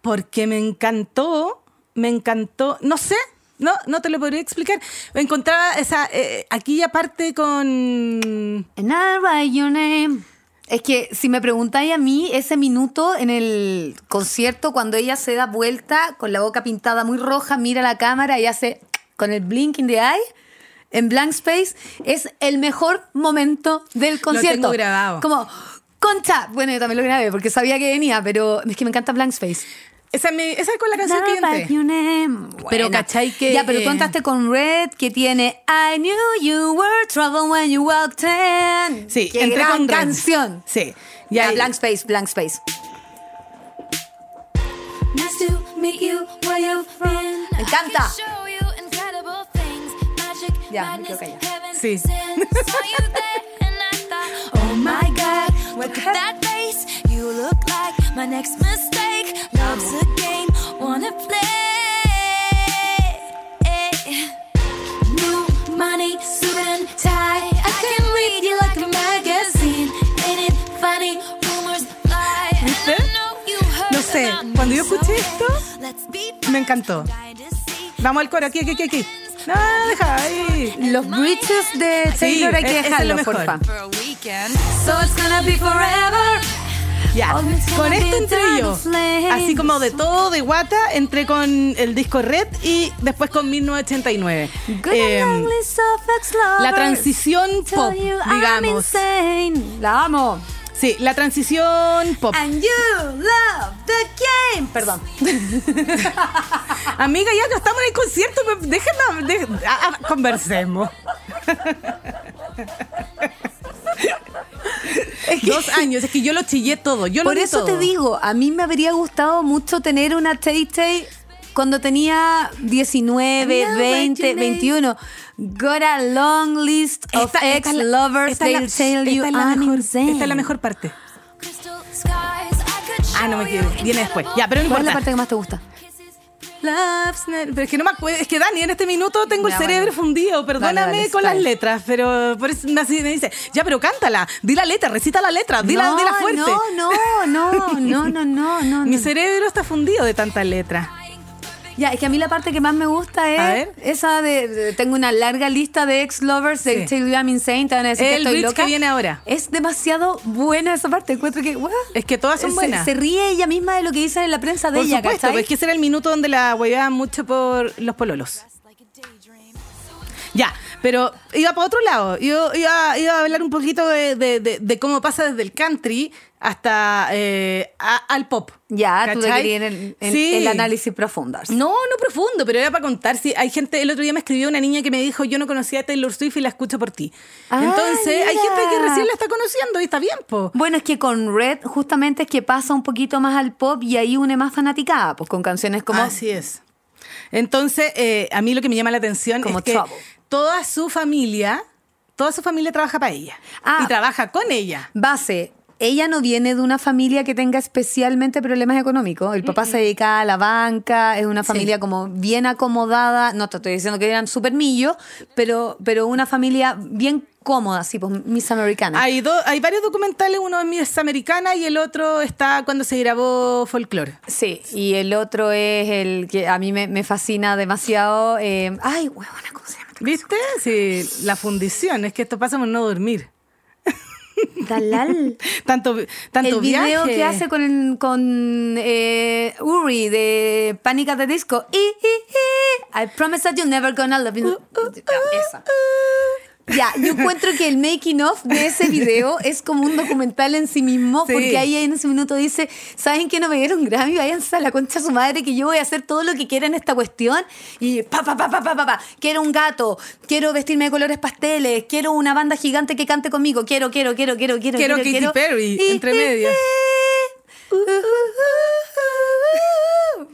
C: Porque me encantó, me encantó, no sé, no, no te lo podría explicar. Me encontraba esa, eh, aquí aparte con...
B: And I write your name. Es que si me preguntáis a mí, ese minuto en el concierto, cuando ella se da vuelta con la boca pintada muy roja, mira la cámara y hace con el blink in the eye, en blank space, es el mejor momento del concierto.
C: tengo grabado.
B: Como, concha. Bueno, yo también lo grabé porque sabía que venía, pero es que me encanta blank space.
C: Esa, es mi- esa es con la canción que yo entré.
B: your name.
C: Pero. ¿cachai que,
B: Ya, pero tú
C: eh,
B: entraste con Red, que tiene I knew you were trouble when you walked in.
C: Sí,
B: Qué
C: entré
B: gran
C: con Red.
B: canción.
C: Sí.
B: Ya,
C: Ya,
B: Blank Space, Blank Space.
D: Nice to meet you where you've been.
B: Me encanta.
D: I can show you incredible things. Magic,
B: Ya, me quedo callada.
C: Sí.
D: thought, oh my God, look at that face. Look like my next mistake. Love's a game, wanna play. New money, suit and tie. I can read you like a magazine. Ain't it funny? Rumors fly. And
C: ¿Viste?
D: I know you heard
C: No sé, cuando yo escuché esto,
D: let's be
C: me encantó. Vamos al coro, aquí, aquí, aquí, aquí. No, deja ahí.
B: Los bridges de
C: Sí,
B: Taylor hay que
C: e- ese es lo
B: dejarlo,
C: mejor.
B: porfa.
D: for a weekend.
B: So it's gonna be forever.
C: Ya, con esto entré yo. Así como de todo, de guata, entré con el disco Red y después con 1989.
B: Good
C: Eh, la transición pop, digamos.
B: La amo.
C: Sí, la transición pop.
B: And you love the game. Perdón.
C: Amiga, ya que estamos en el concierto, me- déjenos, de- Dos años, es que yo lo chillé todo. Yo lo
B: Por eso
C: todo.
B: te digo, a mí me habría gustado mucho tener una Tay Tay cuando tenía 19,
C: I know what
B: 20,
C: you mean.
B: 21. Got a long list of
C: Esta- esta
B: ex
C: es la-
B: lovers.
C: esta es la-
B: They'll tell
C: esta
B: you
C: es la
B: I'm
C: mejor-
B: insane.
C: Esta es la mejor parte.
D: Crystal skies, I could
C: Ah, no me quiero. Viene después. Ya, pero no
B: ¿Cuál es la
C: importa.
B: parte que más te gusta?
C: Love's not- Pero es que no me acuerdo. Es que Dani, en este minuto tengo el cerebro
B: bueno.
C: fundido. Perdóname
B: Dale, dale,
C: con las letras, pero por eso me así me dice, ya, pero cántala. Di la letra, recita la letra, dila,
B: no,
C: dila fuerte.
B: No, no, no, no, no, no, no.
C: Mi cerebro está fundido de tanta letra.
B: Ya, es que a mí la parte que más me gusta es esa de, de- tengo una larga lista de ex lovers de
C: Sí.
B: You I'm Insane, te van a decir que
C: El
B: estoy
C: bridge
B: loca.
C: que viene ahora.
B: Es demasiado buena esa parte, encuentro que ¡guau!
C: Es que todas son buenas.
B: Se ríe ella misma de lo que dicen en la prensa de
C: Por
B: ella,
C: supuesto,
B: ¿cachai?
C: es que ese era el minuto donde la hueveaban mucho por los pololos. Ya, pero iba para otro lado. Yo iba, iba a hablar un poquito de, de- de- de cómo pasa desde el country hasta eh, a- al pop.
B: Ya, tú te
C: ¿Cachai?
B: querías en,
C: Sí.
B: el análisis profundo.
C: No, no profundo, pero era para contar. Si hay gente, el otro día me escribió una niña que me dijo, yo no conocía a Taylor Swift y la escucho por ti.
B: Ah,
C: Entonces, hay gente que recién la está conociendo y está bien, po.
B: Bueno, es que con Red justamente es que pasa un poquito más al pop y ahí une más fanaticada, pues con canciones como...
C: Así es. Entonces, eh, a mí lo que me llama la atención
B: Como
C: es que toda su familia, toda su familia trabaja para ella.
B: Ah.
C: y trabaja con ella.
B: Base, ella no viene de una familia que tenga especialmente problemas económicos. El papá se dedica a la banca, es una familia como bien acomodada. No te estoy diciendo que eran súper millos, pero, pero una familia bien cómoda, así, pues Miss Americana.
C: Hay, do- hay varios documentales, uno es Miss Americana y el otro está cuando se grabó Folklore.
B: Sí, y el otro es el que a mí me, me fascina demasiado. eh, ay, huevona, ¿cómo se llama?
C: ¿Viste? Sí, la fundición, es que esto pasa por no dormir.
B: Dalal.
C: Tanto, tanto
B: el video
C: viaje.
B: que hace con, con eh, Uri de Panic at the Disco. I, I, I, I promise that you're never gonna love me. Esa. Ya, yo encuentro que el making of de ese video es como un documental en sí mismo,
C: Sí.
B: porque ahí en ese minuto dice, ¿saben que no me dieron Grammy? Váyanse a la concha de su madre que yo voy a hacer todo lo que quiera en esta cuestión. Y pa, pa, pa, pa, pa, pa, pa. quiero un gato, quiero vestirme de colores pasteles, quiero una banda gigante que cante conmigo, quiero, quiero, quiero, quiero, quiero,
C: Quiero Katy Perry, entre medias.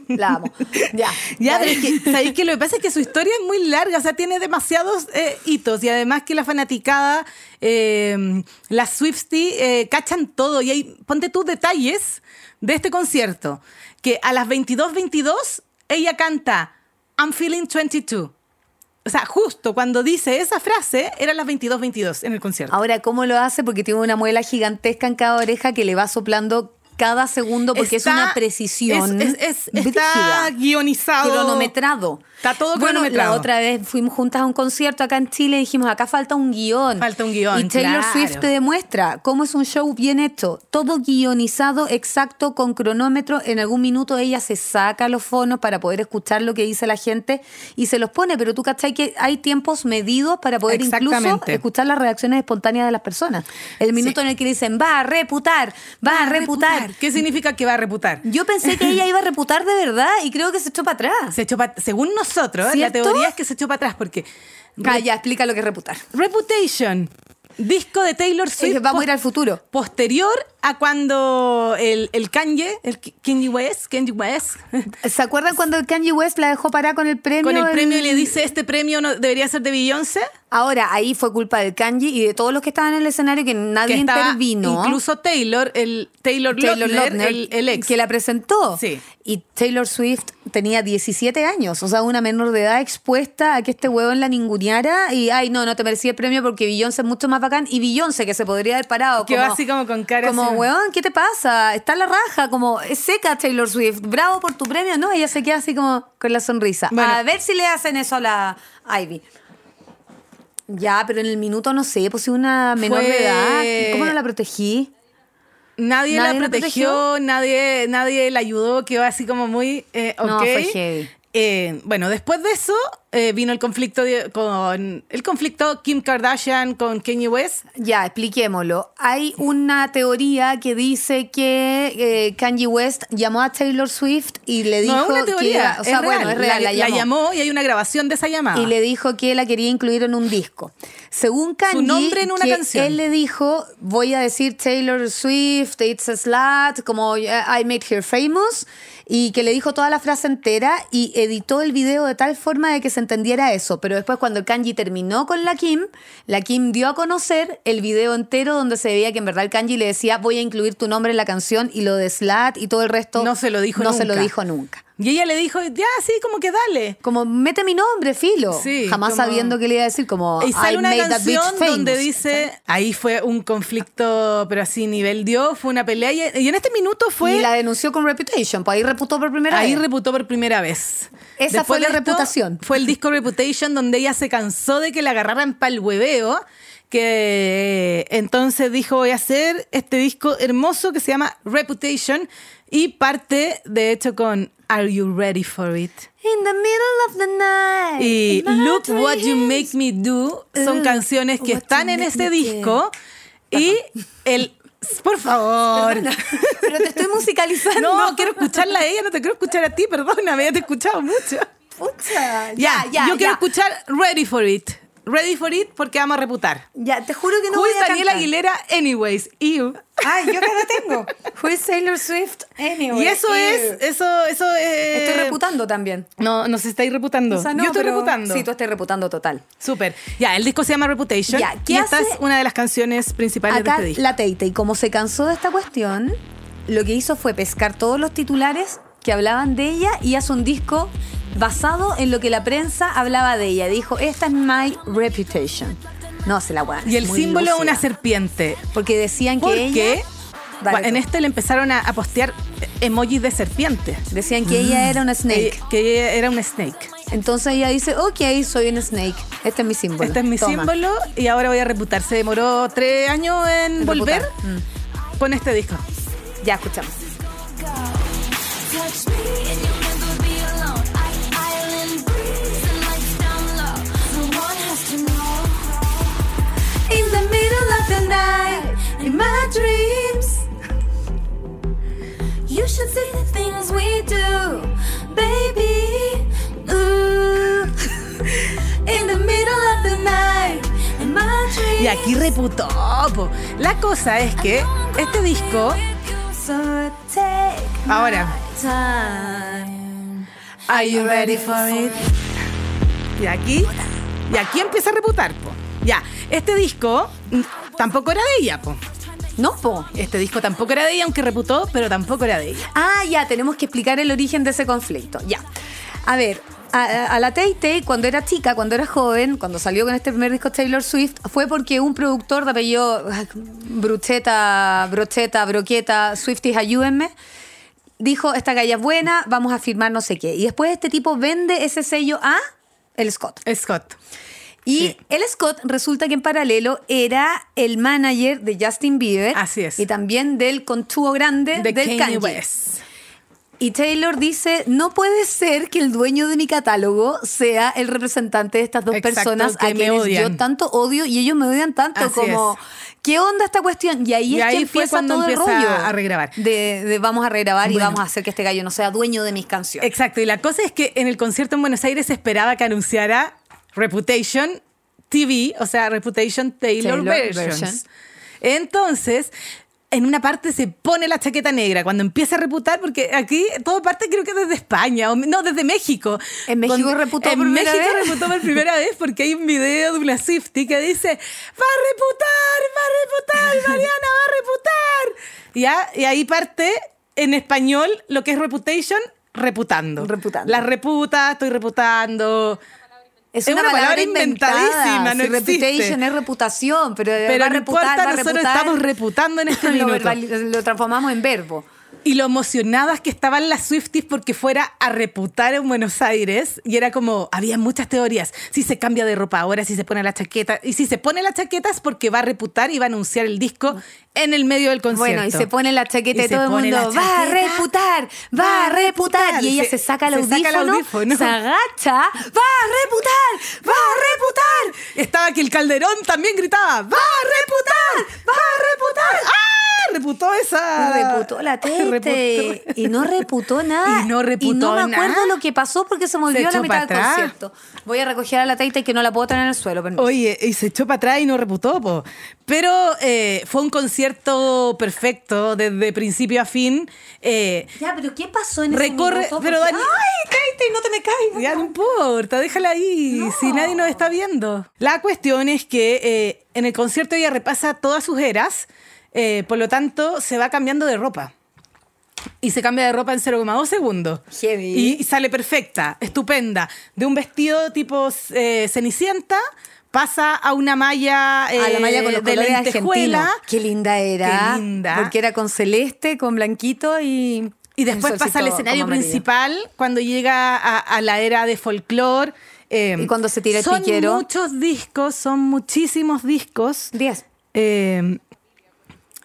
B: La amo. Ya.
C: Ya, pero es que, ¿sabéis que Lo que pasa es que su historia es muy larga, o sea, tiene demasiados eh, hitos y además que la fanaticada, eh, las Swifties eh, cachan todo y hay, ponte tus detalles de este concierto, que a las 22.22 ella canta I'm feeling 22. O sea, justo cuando dice esa frase, eran las 22.22 en el concierto.
B: Ahora, ¿cómo lo hace? Porque tiene una muela gigantesca en cada oreja que le va soplando cada segundo porque
C: Está-
B: es una precisión.
C: es- es- es- está guionizado.
B: Cronometrado.
C: Está todo
B: bueno,
C: cronometrado.
B: La otra vez fuimos juntas a un concierto acá en Chile y dijimos, acá falta un guion.
C: Falta un guion,
B: Y Taylor
C: claro.
B: Swift te demuestra cómo es un show bien hecho. Todo guionizado, exacto, con cronómetro. En algún minuto ella se saca los fonos para poder escuchar lo que dice la gente y se los pone. Pero tú cachai que hay tiempos medidos para poder incluso escuchar las reacciones espontáneas de las personas. El minuto en el que dicen, va a reputar, va, a reputar.
C: ¿Qué significa que va a reputar?
B: Yo pensé que ella iba a reputar de verdad y creo que se echó para atrás.
C: Se echó pa- según nosotros, la
B: ¿Cierto?
C: teoría es que se echó para atrás porque
B: Ah, ya, explica lo que es reputar.
C: Reputation, disco de Taylor
B: Es
C: Swift.
B: que vamos a ir al futuro.
C: Posterior a cuando el, el Kanye, el Kanye West, Kanye West,
B: ¿Se acuerdan cuando Kanye West la dejó parar con el premio?
C: con el premio y le dice este premio no debería ser de Beyoncé.
B: Ahora, ahí fue culpa del Kanye y de todos los que estaban en el escenario que nadie
C: que
B: intervino.
C: incluso Taylor, el Taylor,
B: Taylor
C: Lautner,
B: Lautner,
C: el, el ex.
B: que la presentó.
C: Sí.
B: Y Taylor Swift tenía 17 años, o sea, una menor de edad expuesta a que este huevón la ninguneara y, ay, no, no te merecía el premio porque Beyoncé es mucho más bacán. Y Beyoncé, que se podría haber parado.
C: Que va así como con cara
B: Como, huevón, ¿qué te pasa? Está la raja, como, seca Taylor Swift. Bravo por tu premio. No, ella se queda así como con la sonrisa.
C: Bueno.
B: A ver si le hacen eso a la Ivy. Ya, pero en el minuto no sé, pues si una menor
C: Fue-
B: de edad, ¿cómo no la protegí?
C: Nadie,
B: ¿Nadie
C: la
B: la
C: protegió,
B: protegió?
C: nadie, nadie la ayudó, quedó así como muy eh, ok.
B: No, fue heavy.
C: Eh, bueno, después de eso eh, vino el conflicto de- con el conflicto Kim Kardashian con Kanye West.
B: Ya, expliquémoslo. Hay una teoría que dice que eh, Kanye West llamó a Taylor Swift y le dijo
C: no es una teoría,
B: que, o sea,
C: es
B: bueno,
C: real.
B: es real, la, llamó.
C: y hay una grabación de esa llamada.
B: y le dijo que la quería incluir en un disco. Según Kanye,
C: nombre en una
B: que
C: canción.
B: él le dijo, voy a decir Taylor Swift, it's a slut, como I made her famous, y que le dijo toda la frase entera y editó el video de tal forma de que se entendiera eso. Pero después cuando el Kanji terminó con la Kim, la Kim dio a conocer el video entero donde se veía que en verdad el Kanji le decía, voy a incluir tu nombre en la canción y lo de slut y todo el resto.
C: No se lo dijo
B: No se lo
C: nunca.
B: dijo nunca.
C: Y ella le dijo, ya, sí, como que dale.
B: Como, mete mi nombre, filo.
C: Sí,
B: Jamás
C: como-
B: sabiendo que le iba a decir, como,
C: Y sale
B: I
C: una
B: made that bitch
C: canción donde dice, ahí fue un conflicto, pero así nivel Dios, fue una pelea. Y, y en este minuto fue,
B: Y la denunció con Reputation, pues ahí reputó por primera
C: ahí
B: vez.
C: reputó por primera vez.
B: Esa fue la reputación.
C: Fue el disco Reputation donde ella se cansó de que la agarraran pa'l hueveo. Que entonces dijo, voy a hacer este disco hermoso que se llama Reputation y parte, de hecho, con Are You Ready for It?
B: In the middle of the night.
C: Y Look What You. Make Me Do son
B: Uh,
C: canciones que están en este disco. Y el. Por favor.
B: Perdona, pero te estoy musicalizando.
C: No, quiero escucharla a ella, no te quiero escuchar a ti, perdóname, ya te he escuchado mucho.
B: Pucha,
C: Ya,
B: ya, ya.
C: yo quiero escuchar Ready for It. Ready for It porque vamos a reputar.
B: Ya, te juro que no
C: Who
B: voy a
C: Daniela
B: cantar.
C: Aguilera, anyways? You.
B: Ay, yo acá la tengo. Who is Taylor Swift anyway?
C: Y eso
B: Ew.
C: es, eso, eso es.
B: Estoy reputando también.
C: No, nos estáis reputando.
B: O sea, no,
C: yo estoy
B: pero-
C: reputando.
B: Sí, tú estás reputando total.
C: Súper. Ya, el disco se llama Reputation.
B: Ya, ¿qué
C: y esta es una de las canciones principales
B: Acá
C: de este disco.
B: la Teite, y como se cansó de esta cuestión, lo que hizo fue pescar todos los titulares que hablaban de ella y hace un disco basado en lo que la prensa hablaba de ella. Dijo, esta es my reputation. No, se la guarda.
C: Y el símbolo es una serpiente.
B: Porque decían que
C: Porque
B: ella... Dale
C: en
B: tú.
C: este le empezaron a, a postear emojis de serpiente.
B: Decían que ella era una snake.
C: Que, que ella era un snake.
B: Entonces ella dice, ok, soy una snake. Este es mi símbolo.
C: Este es mi
B: Toma.
C: símbolo y ahora voy a reputar. Se demoró tres años en
B: En
C: volver.
B: Mm.
C: con este disco.
B: Ya escuchamos. Middle of the night, in my dreams.
D: You should see the things we do, baby. Ooh. In the middle of the night, in my dreams.
C: Y aquí reputó. po. La cosa es que este disco, ahora. Are you ready for it? Y aquí, y aquí empieza a reputar, po. Ya, este disco tampoco era de ella, po.
B: No, po.
C: Este disco tampoco era de ella, aunque reputó, pero tampoco era de ella.
B: Ah, ya, tenemos que explicar el origen de ese conflicto. Ya. A ver, a, la Tay Tay, cuando era chica, cuando era joven, cuando salió con este primer disco Taylor Swift, fue porque un productor de apellido Brucheta, Brocheta, Broqueta, Swifties, ayúdenme, dijo, esta galla es buena, vamos a firmar no sé qué. Y después este tipo vende ese sello a el Scott.
C: Scott.
B: Y
C: Sí.
B: el Scott resulta que en paralelo era el manager de Justin Bieber.
C: Así es.
B: Y también del contuvo grande
C: De
B: del
C: Kanye
B: Kanye.
C: West.
B: Y Taylor dice, no puede ser que el dueño de mi catálogo sea el representante de estas dos
C: Exacto,
B: personas
C: que
B: a quienes
C: odian.
B: yo tanto odio y ellos me odian tanto
C: Así
B: como, ¿qué onda esta cuestión? Y ahí
C: Y
B: es
C: ahí
B: que
C: fue cuando
B: todo el
C: empieza
B: rollo.
C: a regrabar.
B: De, de vamos a regrabar y vamos a hacer que este gallo no sea dueño de mis canciones.
C: Exacto, y la cosa es que en el concierto en Buenos Aires se esperaba que anunciara Reputation TV, o sea, Reputation Taylor,
B: Taylor
C: Versions.
B: version.
C: Entonces, en una parte se pone la chaqueta negra cuando empieza a reputar, porque aquí todo parte creo que desde España, o no, desde México.
B: ¿En México reputó
C: En
B: por primera
C: México
B: vez?
C: reputó por primera vez porque hay un video de una Swiftie que dice, va a reputar, va a reputar, Mariana va a reputar. Ya, y ahí parte en español lo que es reputation, reputando.
B: Reputando.
C: La reputa, estoy reputando.
B: Es,
C: Es
B: una,
C: una
B: palabra,
C: inventadísima, no
B: Si
C: existe.
B: reputation es reputación, pero,
C: Pero
B: va a reputar,
C: importa,
B: va a
C: nosotros
B: reputar.
C: estamos reputando en este
B: lo,
C: minuto.
B: lo transformamos en verbo.
C: Y lo emocionadas que estaban las Swifties porque fuera a reputar en Buenos Aires. Y era como, había muchas teorías. Si se cambia de ropa ahora, si se pone la chaqueta. Y si se pone la chaqueta es porque va a reputar y va a anunciar el disco en el medio del concierto.
B: Bueno, y se pone la chaqueta
C: Y
B: y, todo el mundo va a reputar, va a reputar. Y ella se, saca el
C: saca
B: audífono. se agacha, va a reputar, va a reputar.
C: Estaba que el Calderón también gritaba, ¡va a reputar! ¡Va a reputar! ¡Ah! Reputó?
B: Y reputó la tete.
C: Reputó.
B: Y no reputó nada.
C: Y no reputó
B: Y no me acuerdo
C: nada.
B: lo que pasó porque se me olvidó a la mitad del
C: atrás.
B: concierto. Voy a recoger a la tete que no la puedo tener en el suelo. permiso.
C: Oye, y se echó para atrás y no reputó, po. Pero eh, fue un concierto perfecto, desde principio a fin. Eh,
B: Ya, pero ¿qué pasó en
C: Recorre-
B: ese minuto?
C: pero Dani-
B: ¡Ay! No te me caigas.
C: ya no importa, déjala ahí, si nadie nos está viendo. La cuestión es que eh, en el concierto ella repasa todas sus eras, eh, por lo tanto se va cambiando de ropa. Y se cambia de ropa en 0,2 segundos.
B: Heavy.
C: Y sale perfecta, estupenda. De un vestido tipo eh, cenicienta, pasa a una malla, eh,
B: a la malla con los
C: de lentejuela.
B: Qué linda era.
C: Qué linda.
B: Porque era con celeste, con blanquito y...
C: Y después pasa al escenario principal cuando llega a, a la era de folclore. eh,
B: Y cuando se tira el
C: son
B: piquero.
C: muchos discos, son muchísimos discos.
B: Diez.
C: Eh,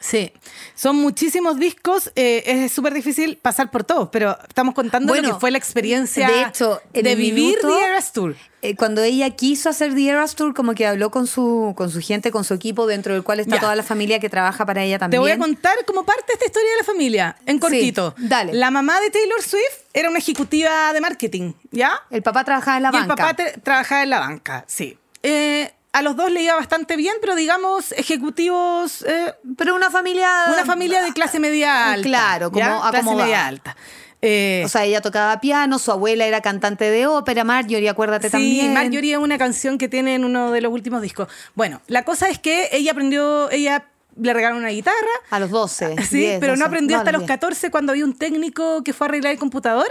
C: sí, son muchísimos discos. eh, es súper difícil pasar por todos, pero estamos contando lo
B: Bueno,
C: que fue la experiencia
B: de hecho,
C: vivir
B: minuto-
C: The Eras Tour.
B: Eh, cuando ella quiso hacer The Eras Tour, como que habló con su, con su gente, con su equipo, dentro del cual está
C: Ya.
B: toda la familia que trabaja para ella
C: Te
B: también.
C: voy a contar como parte de esta historia de la familia, en cortito.
B: dale.
C: La mamá de Taylor Swift era una ejecutiva de marketing, ¿ya?
B: El papá trabajaba en la
C: y
B: banca.
C: el papá te- trabajaba en la banca, sí. Eh, a los dos le iba bastante bien, pero digamos, ejecutivos, eh,
B: Pero una familia...
C: una familia de clase media alta.
B: Claro, como
C: ¿ya? clase media alta. Eh,
B: O sea, ella tocaba piano, su abuela era cantante de ópera, Marjorie, acuérdate
C: sí,
B: también.
C: Marjorie es una canción que tiene en uno de los últimos discos. Bueno, la cosa es que ella aprendió, ella le regalaron una guitarra,
B: A los 12.
C: Sí,
B: 10,
C: pero no
B: 12.
C: aprendió hasta los
B: 10.
C: 14 cuando había un técnico que fue a arreglar el computador.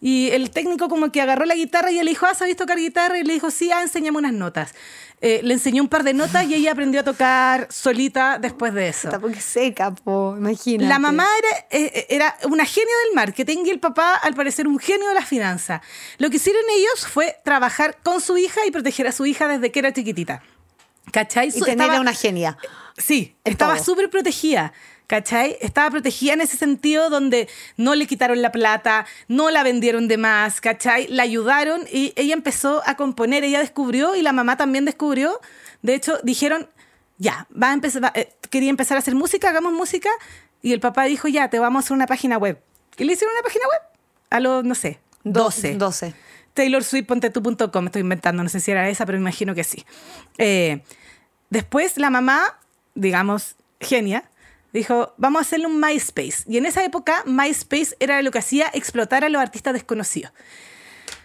C: Y el técnico como que agarró la guitarra y le dijo, ah, ¿sabes tocar guitarra? Y le dijo, sí, ah, enséñame unas notas. Eh, le enseñó un par de notas y ella aprendió a tocar solita después de eso.
B: Está porque seca, po, imagínate.
C: La mamá era, eh, era una genio del marketing y el papá, al parecer, un genio de las finanzas. Lo que hicieron ellos fue trabajar con su hija y proteger a su hija desde que era chiquitita. ¿Cachai?
B: Y tener
C: estaba-
B: una genia.
C: Sí,
B: En
C: estaba súper protegida. ¿Cachai? Estaba protegida en ese sentido donde no le quitaron la plata, no la vendieron de más, ¿cachai? La ayudaron y ella empezó a componer, ella descubrió y la mamá también descubrió. De hecho, dijeron, ya, va a empezar, va- eh, quería empezar a hacer música, hagamos música. Y el papá dijo, ya, te vamos a hacer una página web. Y le hicieron una página web a los, no sé, 12.
B: 12.
C: TaylorSwift.tu.com, estoy inventando, no sé si era esa, pero me imagino que sí. Eh, después la mamá, digamos, genia, dijo, vamos a hacerle un MySpace. Y en esa época MySpace era lo que hacía explotar a los artistas desconocidos.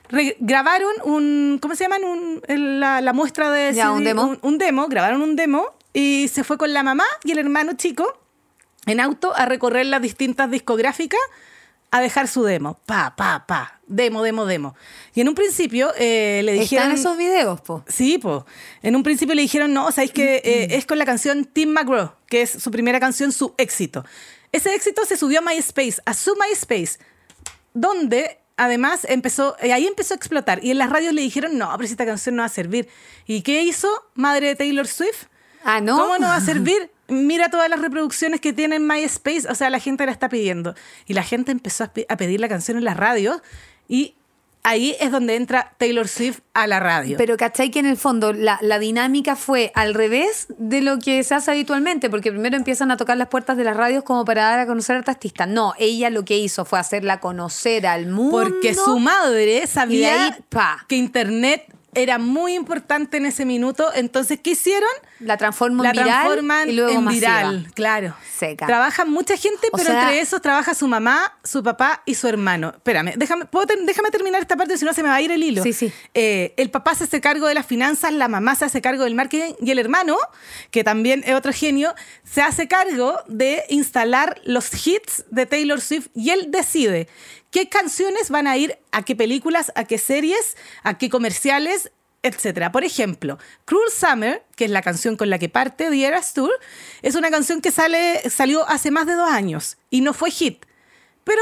C: Re- grabaron un, ¿cómo se llaman? Un- la, la muestra de...
B: Ya, un demo.
C: Un, un demo, grabaron un demo y se fue con la mamá y el hermano chico en auto a recorrer las distintas discográficas a dejar su demo. Pa, pa, pa. Demo, demo, demo. Y en un principio eh, le dijeron...
B: Están esos videos, po.
C: Sí, pues. En un principio le dijeron, no, sabéis que eh, es con la canción Tim McGraw, que es su primera canción, su éxito. Ese éxito se subió a MySpace, a su MySpace, donde además empezó, eh, ahí empezó a explotar. Y en las radios le dijeron, no, pero si esta canción no va a servir. ¿Y qué hizo madre de Taylor Swift?
B: Ah, ¿no?
C: ¿Cómo no va a servir? Mira todas las reproducciones que tiene en MySpace, o sea, la gente la está pidiendo. Y la gente empezó a, pe- a pedir la canción en las radios y ahí es donde entra Taylor Swift a la radio.
B: Pero ¿cachai que en el fondo la, la dinámica fue al revés de lo que se hace habitualmente? Porque primero empiezan a tocar las puertas de las radios como para dar a conocer a esta artista. No, ella lo que hizo fue hacerla conocer al mundo.
C: Porque su madre sabía
B: ahí,
C: que Internet era muy importante en ese minuto. Entonces, ¿qué hicieron?
B: la transforma
C: La
B: en viral
C: transforman
B: y luego
C: en
B: masiva.
C: viral, claro.
B: Seca.
C: Trabaja mucha gente,
B: O
C: pero
B: sea-
C: entre esos trabaja su mamá, su papá y su hermano. Espérame, déjame, ¿puedo ter- déjame terminar esta parte, si no se me va a ir el hilo.
B: Sí, sí.
C: Eh, el papá se hace cargo de las finanzas, la mamá se hace cargo del marketing y el hermano, que también es otro genio, se hace cargo de instalar los hits de Taylor Swift y él decide qué canciones van a ir a qué películas, a qué series, a qué comerciales, etcétera. Por ejemplo, Cruel Summer, que es la canción con la que parte The Eras Tour, es una canción que sale, salió hace más de dos años y no fue hit. Pero,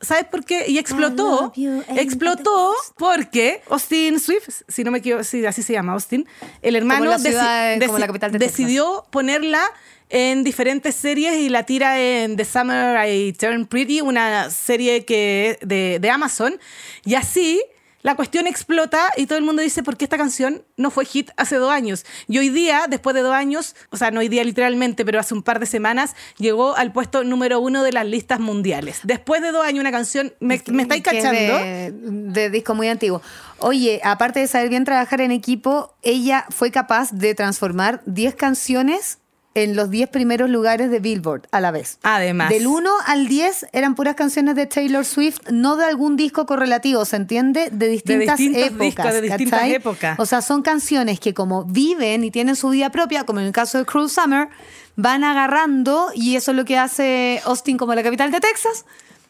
C: ¿sabes por qué? Y explotó. Explotó porque Austin Swift, si no me equivoco, sí, así se llama Austin, el hermano
B: la ciudad,
C: deci-
B: como la capital de
C: decidió ponerla en diferentes series y la tira en The Summer I Turn Pretty, una serie que de, de Amazon. Y así la cuestión explota y todo el mundo dice, ¿por qué esta canción no fue hit hace dos años? Y hoy día, después de dos años, o sea, no hoy día literalmente, pero hace un par de semanas, llegó al puesto número uno de las listas mundiales. Después de dos años, una canción, ¿me, me estáis cachando?
B: De, de disco muy antiguo. Oye, aparte de saber bien trabajar en equipo, ella fue capaz de transformar 10 canciones en los 10 primeros lugares de Billboard a la vez.
C: Además.
B: Del 1 al 10 eran puras canciones de Taylor Swift, no de algún disco correlativo, ¿se entiende? De distintas épocas.
C: discos, de distintas
B: ¿cachai?
C: épocas.
B: O sea, son canciones que como viven y tienen su vida propia, como en el caso de Cruel Summer, van agarrando, y eso es lo que hace Austin como la capital de Texas,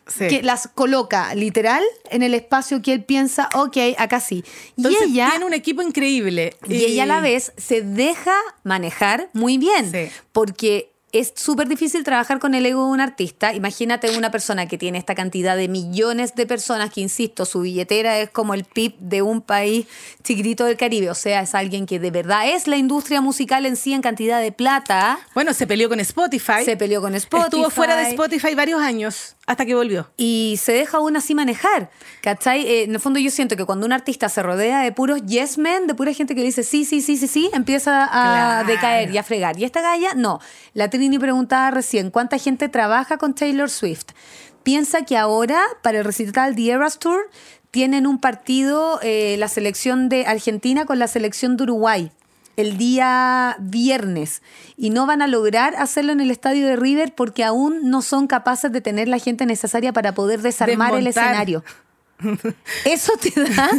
C: Sí.
B: que las coloca literal en el espacio que él piensa, ok, acá sí.
C: Entonces,
B: y ella...
C: tiene un equipo increíble.
B: Y ella a la vez se deja manejar muy bien,
C: Sí.
B: porque es súper difícil trabajar con el ego de un artista. Imagínate una persona que tiene esta cantidad de millones de personas, que insisto, su billetera es como el PIB de un país chiquitito del Caribe. O sea, es alguien que de verdad es la industria musical en sí en cantidad de plata.
C: Bueno, se peleó con Spotify.
B: Se peleó con Spotify.
C: Estuvo fuera de Spotify varios años hasta que volvió.
B: y se deja aún así manejar. ¿Cachai? Eh, en el fondo yo siento que cuando un artista se rodea de puros yes men, de pura gente que dice sí, sí, sí, sí, sí, empieza a
C: Claro.
B: decaer y a fregar. Y esta galla, no. La Trini preguntaba recién, ¿cuánta gente trabaja con Taylor Swift? Piensa que ahora, para el recital The Eras Tour, tienen un partido, eh, la selección de Argentina con la selección de Uruguay el día viernes y no van a lograr hacerlo en el estadio de River porque aún no son capaces de tener la gente necesaria para poder desarmar el escenario. Eso te da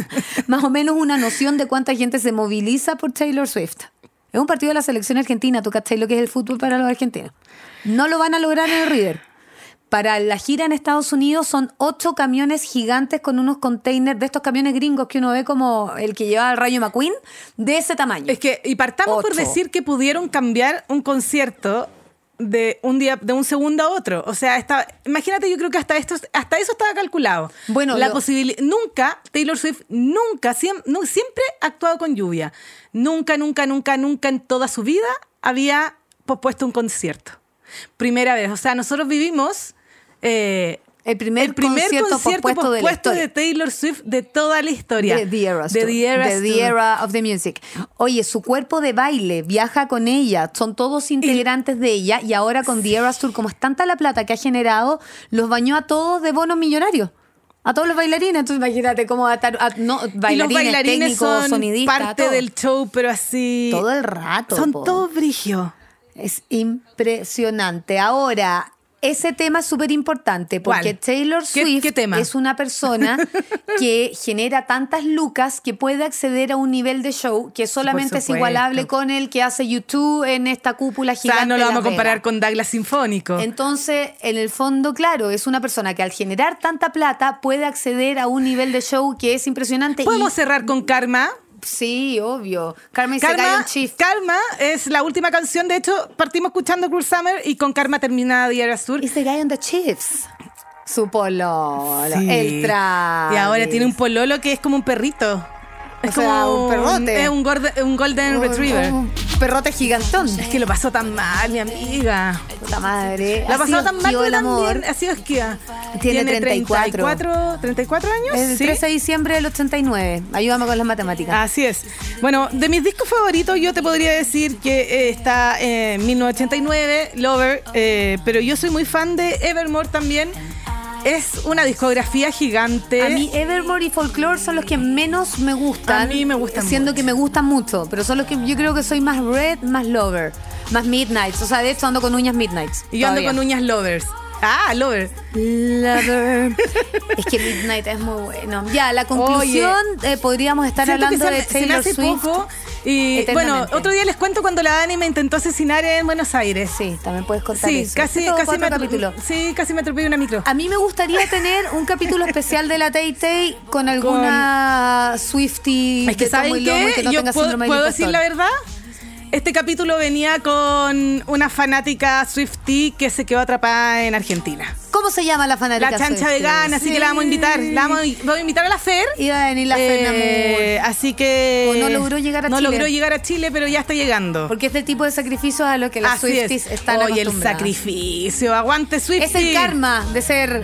B: más o menos una noción de cuánta gente se moviliza por Taylor Swift. Es un partido de la selección argentina, tú cachai lo que es el fútbol para los argentinos. No lo van a lograr en el River. Para la gira en Estados Unidos son ocho camiones gigantes con unos containers de estos camiones gringos que uno ve como el que lleva el Rayo McQueen, de ese tamaño.
C: Es que, y partamos por decir que pudieron cambiar un concierto de un día, de un segundo a otro. O sea, está, imagínate, yo creo que hasta esto, hasta eso estaba calculado.
B: Bueno,
C: la
B: lo-
C: posibilidad, nunca, Taylor Swift nunca, siem- no, siempre ha actuado con lluvia. Nunca, nunca, nunca, nunca en toda su vida había pospuesto un concierto. Primera vez. O sea, nosotros vivimos eh,
B: el primer,
C: el primer
B: concierto,
C: concierto,
B: pospuesto, de
C: pospuesto
B: historia.
C: de Taylor Swift de toda la historia.
B: De The
C: De
B: Tour.
C: The Eras
B: De The
C: Tour.
B: Era of the Music. Oye, su cuerpo de baile viaja con ella, son todos integrantes de ella y ahora con The Eras Tour, como es tanta la plata que ha generado, los bañó a todos de bonos millonarios. A todos los bailarines, entonces imagínate cómo va a estar, a- no, bailarines,
C: y los bailarines
B: técnicos,
C: son
B: sonidistas,
C: parte
B: todo.
C: del show, pero así.
B: todo el rato.
C: Son
B: po.
C: todos brigio.
B: Es impresionante. Ahora, ese tema es súper importante porque
C: ¿Cuál?
B: Taylor
C: ¿Qué-
B: Swift
C: qué
B: es una persona que genera tantas lucas que puede acceder a un nivel de show que solamente es igualable con el que hace YouTube en esta cúpula
C: O
B: gigante.
C: sea, no lo vamos a comparar con Douglas Sinfónico.
B: Entonces, en el fondo, claro, es una persona que al generar tanta plata puede acceder a un nivel de show que es impresionante.
C: Podemos
B: y-
C: cerrar con Karma.
B: Sí, obvio. Carmen se
C: Karma,
B: un.
C: Karma es la última canción. De hecho, partimos escuchando Cruel Summer y con Karma termina The Eras Tour.
B: Is the chiefs. Su pololo,
C: Sí.
B: el Travis.
C: Y ahora tiene un pololo que es como un perrito. Es
B: O sea,
C: como
B: un perrote.
C: Es un, gorde- un Golden
B: Un-
C: Retriever.
B: Un perrote gigantón.
C: Es que lo pasó tan mal, mi amiga.
B: Puta madre.
C: La
B: Ha
C: pasó tan mal
B: el amor.
C: también. Ha sido esquiva.
B: Tiene 34.
C: 34, 34 años.
B: El
C: sí.
B: 13 de diciembre del 89. Ayúdame con las matemáticas.
C: Así es. Bueno, de mis discos favoritos yo te podría decir que eh, está en 1989, Lover, eh, pero yo soy muy fan de Evermore también. Es una discografía gigante.
B: A mí Evermore y Folklore son los que menos me gustan.
C: A mí me gustan
B: Siendo
C: mucho.
B: que me gustan mucho, pero son los que yo creo que soy más Red, más Lover, más Midnights. O sea, de hecho ando con uñas Midnights.
C: y yo ando con uñas Lovers. Ah, Lover.
B: Lover. es que Midnight es muy bueno. Ya, la conclusión, eh, podríamos estar
C: Siento que
B: hablando
C: se,
B: de
C: se me
B: Taylor
C: hace
B: Swift.
C: poco. Y bueno, otro día les cuento cuando la Dani me intentó asesinar en Buenos Aires.
B: Sí, también puedes contar
C: Sí,
B: eso.
C: casi, casi, me
B: capítulo.
C: sí, casi me atropellé una micro.
B: A mí me gustaría tener un capítulo especial de la Tay Tay con alguna Swifty
C: Es que ¿saben
B: tomo y lomo y
C: qué?
B: que no
C: Yo
B: tenga
C: puedo, puedo decir la verdad. Este capítulo venía con una fanática Swifty que se quedó atrapada en Argentina.
B: ¿Cómo se llama la fanática
C: La chancha
B: Swiftie?
C: vegana, así que la vamos a invitar. La vamos a, invitar a la Fer.
B: Iba a venir la Fer,
C: Eh,
B: amor.
C: así que.
B: O no logró llegar a
C: no
B: Chile.
C: logró llegar a Chile, pero ya está llegando.
B: Porque es el tipo de sacrificios a los que las
C: Así
B: Swifties
C: es.
B: están
C: Oye, el sacrificio. Aguante Swifty.
B: Es el karma de ser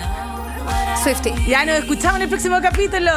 B: Swiftie.
C: Ya nos escuchamos en el próximo capítulo.